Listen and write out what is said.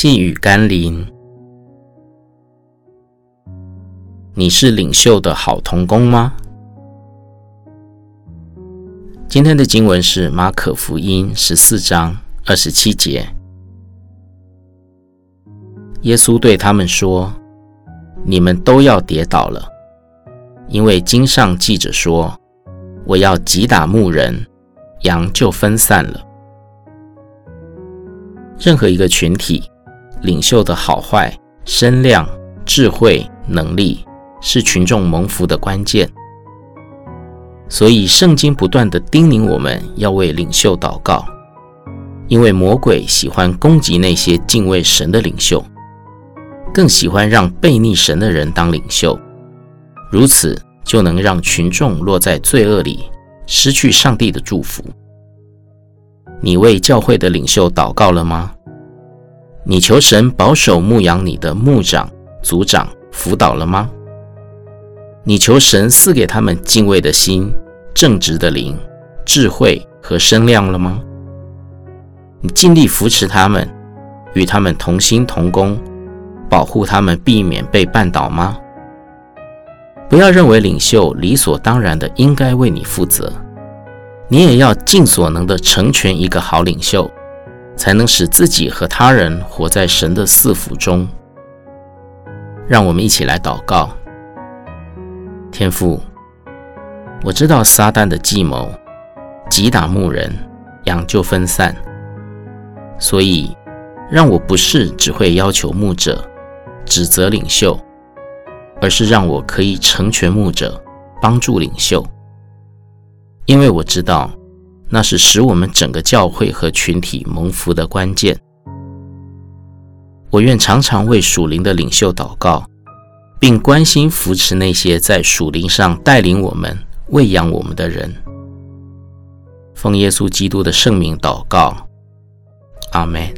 细语甘霖，你是领袖的好同工吗？今天的经文是马可福音十四章二十七节。耶稣对他们说：“你们都要跌倒了，因为经上记着说，我要击打牧人，羊就分散了。”任何一个群体。领袖的好坏、身量、智慧、能力，是群众蒙福的关键。所以，圣经不断地叮咛我们要为领袖祷告，因为魔鬼喜欢攻击那些敬畏神的领袖，更喜欢让悖逆神的人当领袖，如此就能让群众落在罪恶里，失去上帝的祝福。你为教会的领袖祷告了吗？你求神保守牧养你的牧长、族长辅导了吗？你求神赐给他们敬畏的心、正直的灵、智慧和声量了吗？你尽力扶持他们，与他们同心同工，保护他们，避免被绊倒吗？不要认为领袖理所当然的应该为你负责，你也要尽所能的成全一个好领袖。才能使自己和他人活在神的赐福中。让我们一起来祷告。天父，我知道撒旦的计谋，击打牧人，羊就分散。所以，让我不是只会要求牧者，指责领袖，而是让我可以成全牧者，帮助领袖。因为我知道。那是使我们整个教会和群体蒙福的关键。我愿常常为属灵的领袖祷告，并关心扶持那些在属灵上带领我们、喂养我们的人。奉耶稣基督的圣名祷告，阿门。